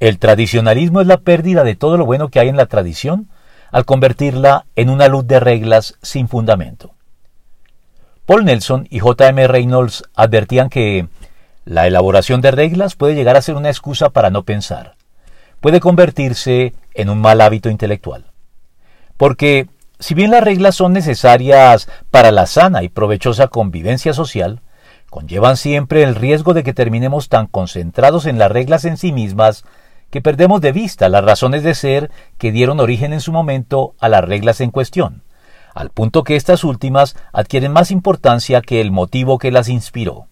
El tradicionalismo es la pérdida de todo lo bueno que hay en la tradición al convertirla en una luz de reglas sin fundamento. Paul Nelson y J.M. Reynolds advertían que la elaboración de reglas puede llegar a ser una excusa para no pensar, puede convertirse en un mal hábito intelectual. Porque, si bien las reglas son necesarias para la sana y provechosa convivencia social, conllevan siempre el riesgo de que terminemos tan concentrados en las reglas en sí mismas que perdemos de vista las razones de ser que dieron origen en su momento a las reglas en cuestión, al punto que estas últimas adquieren más importancia que el motivo que las inspiró.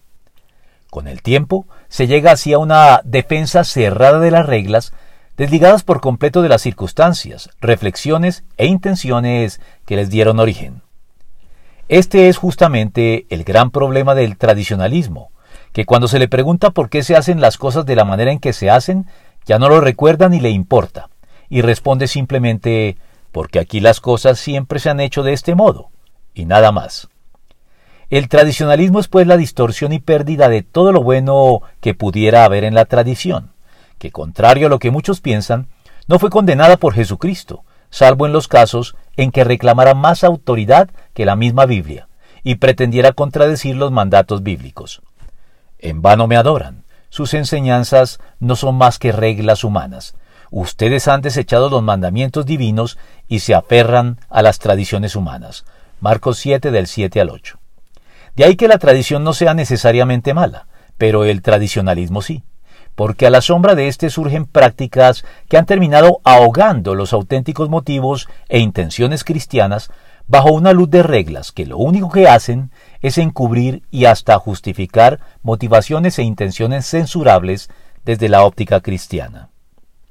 Con el tiempo se llega hacia una defensa cerrada de las reglas, desligadas por completo de las circunstancias, reflexiones e intenciones que les dieron origen. Este es justamente el gran problema del tradicionalismo, que cuando se le pregunta por qué se hacen las cosas de la manera en que se hacen, ya no lo recuerda ni le importa, y responde simplemente porque aquí las cosas siempre se han hecho de este modo, y nada más. El tradicionalismo es pues la distorsión y pérdida de todo lo bueno que pudiera haber en la tradición, que contrario a lo que muchos piensan, no fue condenada por Jesucristo, salvo en los casos en que reclamara más autoridad que la misma Biblia, y pretendiera contradecir los mandatos bíblicos. En vano me adoran, sus enseñanzas no son más que reglas humanas. Ustedes han desechado los mandamientos divinos y se aferran a las tradiciones humanas. Marcos 7 del 7 al 8. De ahí que la tradición no sea necesariamente mala, pero el tradicionalismo sí, porque a la sombra de éste surgen prácticas que han terminado ahogando los auténticos motivos e intenciones cristianas bajo una luz de reglas que lo único que hacen es encubrir y hasta justificar motivaciones e intenciones censurables desde la óptica cristiana.